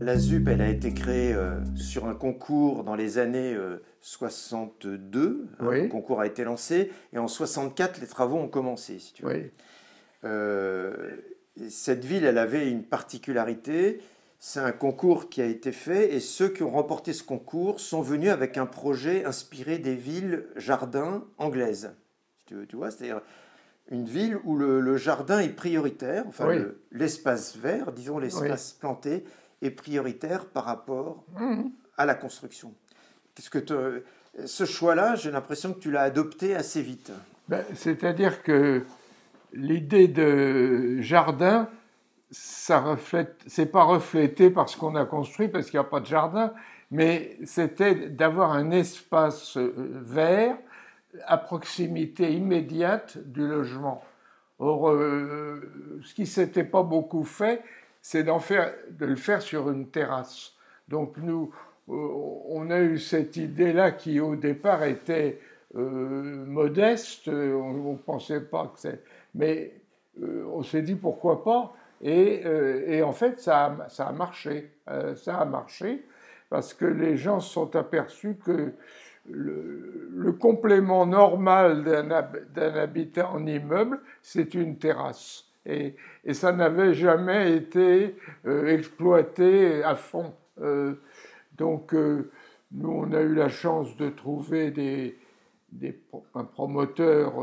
La ZUP, elle a été créée euh, sur un concours dans les années 62. Euh, Oui. Le concours a été lancé et en 64, les travaux ont commencé. Si tu veux. Oui, Euh, et cette ville, elle avait une particularité. C'est un concours qui a été fait et ceux qui ont remporté ce concours sont venus avec un projet inspiré des villes jardins anglaises. Si tu, veux, tu vois, c'est-à-dire une ville où le, le jardin est prioritaire, enfin Oui. le- l'espace vert, disons l'espace planté, est prioritaire par rapport Mhm. à la construction. Qu'est-ce que ce choix-là, j'ai l'impression que tu l'as adopté assez vite. Ben, C'est-à-dire que l'idée de jardin, ça reflète, c'est pas reflété par ce qu'on a construit parce qu'il n'y a pas de jardin, mais c'était d'avoir un espace euh, vert à proximité immédiate du logement. Or, euh, ce qui s'était pas beaucoup fait, c'est d'en faire, de le faire sur une terrasse. Donc nous, euh, on a eu cette idée-là qui au départ était euh, modeste, on ne pensait pas que c'est... Mais on s'est dit pourquoi pas, et, et en fait ça a, ça a marché, ça a marché, parce que les gens se sont aperçus que le, le complément normal d'un hab- d'un habitat en immeuble, c'est une terrasse. Et, et ça n'avait jamais été euh, exploité à fond. Euh, donc, euh, nous, on a eu la chance de trouver des, des pro- un promoteur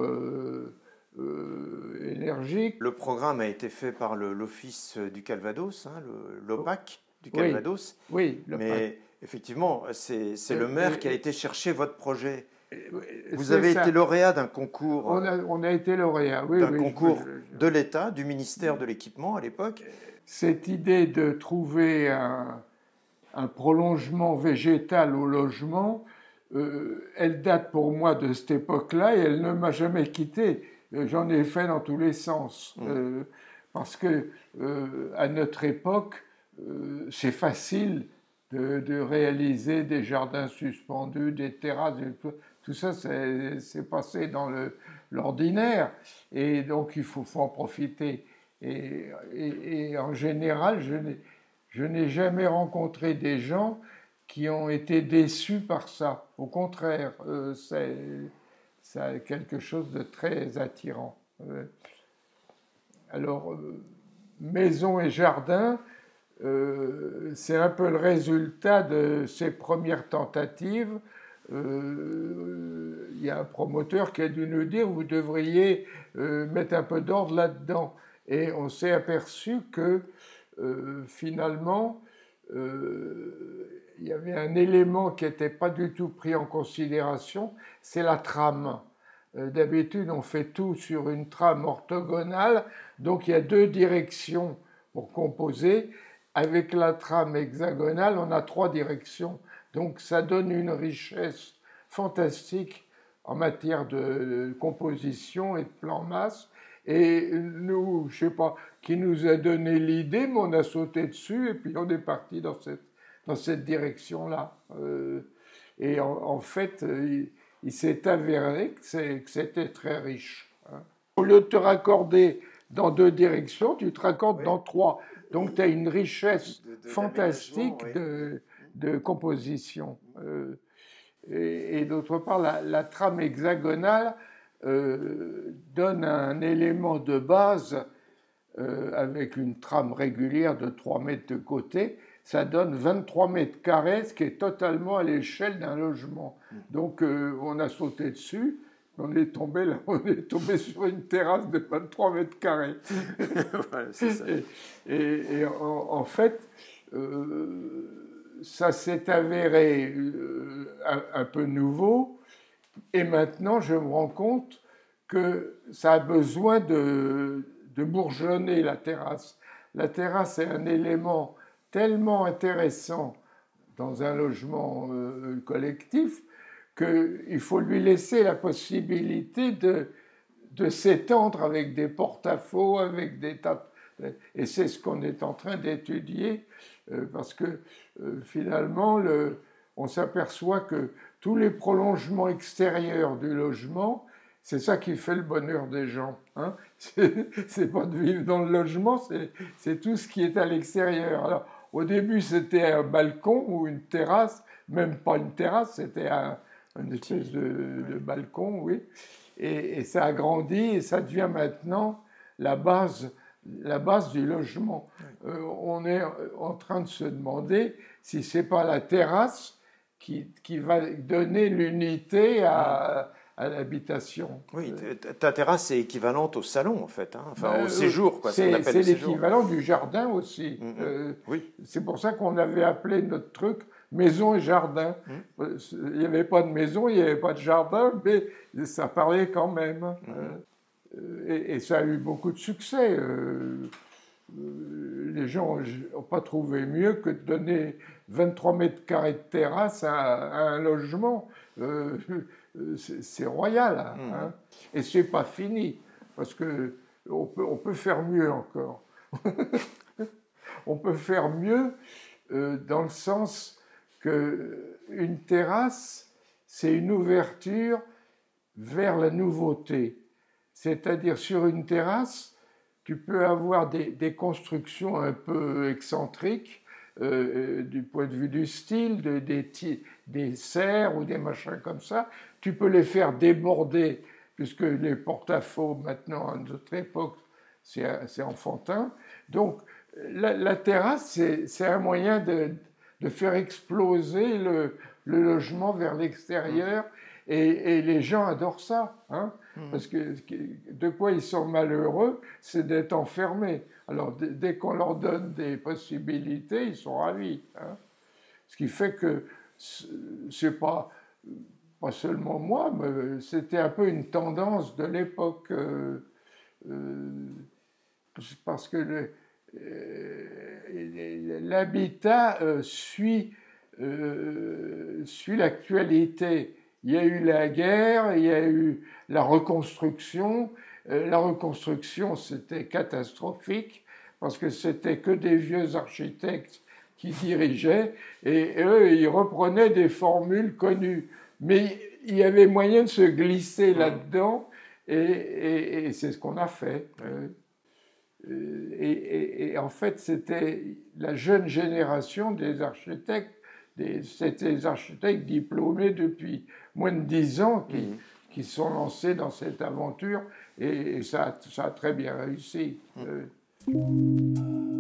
énergique. Le programme a été fait par l'Office du Calvados, hein, l'OPAC du Oui, Calvados. Oui, le Mais effectivement, c'est le maire qui a été chercher votre projet. Vous avez ça. été lauréat d'un concours, On a, on a été lauréat, oui. d'un oui, concours je- je- de l'État, du ministère de l'équipement à l'époque. cette idée de trouver un, un prolongement végétal au logement, euh, elle date pour moi de cette époque-là et elle ne m'a jamais quitté. Euh, J'en ai fait dans tous les sens. Mm. Euh, parce que euh, à notre époque, c'est facile de, réaliser des jardins suspendus, des terrasses, tout ça, c'est passé dans l'ordinaire. Et donc, il faut, en profiter. Et, en général, je n'ai- jamais rencontré des gens qui ont été déçus par ça. Au contraire, euh, c'est quelque chose de très attirant. Euh, alors, euh, maison et jardin, euh, c'est un peu le résultat de ces premières tentatives. Euh, Il y a un promoteur qui a dû nous dire vous devriez euh, mettre un peu d'ordre là-dedans. Et on s'est aperçu que finalement, il y avait un élément qui n'était pas du tout pris en considération, c'est la trame. D'habitude, on fait tout sur une trame orthogonale, donc il y a deux directions pour composer. Avec la trame hexagonale, on a trois directions. Donc ça donne une richesse fantastique en matière de composition et de plan masse. Et nous, je sais pas qui nous a donné l'idée, mais on a sauté dessus et puis on est parti dans cette, dans cette direction-là. Euh, et en, en fait, il, il s'est avéré que c'était très riche. hein. Au lieu de te raccorder dans deux directions, tu te raccordes Oui. dans trois. Donc tu as une richesse De- de fantastique oui. de, de composition. Euh, et et d'autre part, la, la trame hexagonale euh, donne un élément de base euh, avec une trame régulière de 3 mètres de côté. Ça donne 23 mètres carrés, ce qui est totalement à l'échelle d'un logement. Donc euh, on a sauté dessus. On est tombé là, on est tombé sur une terrasse de 23 mètres carrés. Voilà, c'est ça. Et, et- et en, en fait, euh, ça s'est avéré euh, un, un peu nouveau. Et maintenant, je me rends compte que ça a besoin de, de bourgeonner la terrasse. La terrasse est un élément tellement intéressant dans un logement euh, collectif qu'il faut lui laisser la possibilité de, de s'étendre avec des porte-à-faux, avec des tas. Et c'est ce qu'on est en train d'étudier, euh, parce que euh, finalement, le- on s'aperçoit que tous les prolongements extérieurs du logement, c'est ça qui fait le bonheur des gens. Hein c'est pas de vivre dans le logement, c'est tout ce qui est à l'extérieur. Alors, au début, c'était un balcon ou une terrasse, même pas une terrasse, c'était un, une espèce de, balcon, oui. Et, ça a grandi et ça devient maintenant la base, la base du logement. Euh, on est en train de se demander si c'est pas la terrasse qui, qui va donner l'unité à à l'habitation. Oui, ta terrasse est équivalente au salon en fait, hein. enfin au euh, séjour. C'est l'équivalent du jardin aussi. Mm, mm. Euh, oui. C'est pour ça qu'on avait appelé notre truc maison et jardin. Mm. Il n'y avait pas de maison, il n'y avait pas de jardin, mais ça parlait quand même. Euh, et, ça a eu beaucoup de succès. les gens n'ont pas trouvé mieux que de donner 23 mètres carrés de terrasse à, à un logement. Euh, c'est royal. Hein, mmh. Et c'est pas fini, parce que on peut, on peut faire mieux encore. on peut faire mieux euh, dans le sens que une terrasse, c'est une ouverture vers la nouveauté. C'est-à-dire sur une terrasse, tu peux avoir des, constructions un peu excentriques euh, du point de vue du style, de, des, des serres ou des machins comme ça, tu peux les faire déborder, puisque les porte-à-faux, maintenant, à notre époque, c'est enfantin. Donc, la, terrasse, c'est un moyen de, de, faire exploser le, le logement vers l'extérieur, et, et, les gens adorent ça. Hein mmh. Parce que de quoi ils sont malheureux, c'est d'être enfermés. Alors, dès qu'on leur donne des possibilités, ils sont ravis. Hein Ce qui fait que c'est pas pas seulement moi, mais c'était un peu une tendance de l'époque, euh, euh, parce que euh, l'habitat suit, suit l'actualité. Il y a eu la guerre, il y a eu la reconstruction. la reconstruction, c'était catastrophique, parce que c'était que des vieux architectes qui dirigeaient, et eux, ils reprenaient des formules connues. Mais il y avait moyen de se glisser là-dedans, et, c'est ce qu'on a fait. Euh, et, en fait, c'était la jeune génération des architectes, c'était des architectes diplômés depuis moins de dix ans qui, mmh. qui sont lancés dans cette aventure, et, ça, ça, a très bien réussi. Mmh. Euh,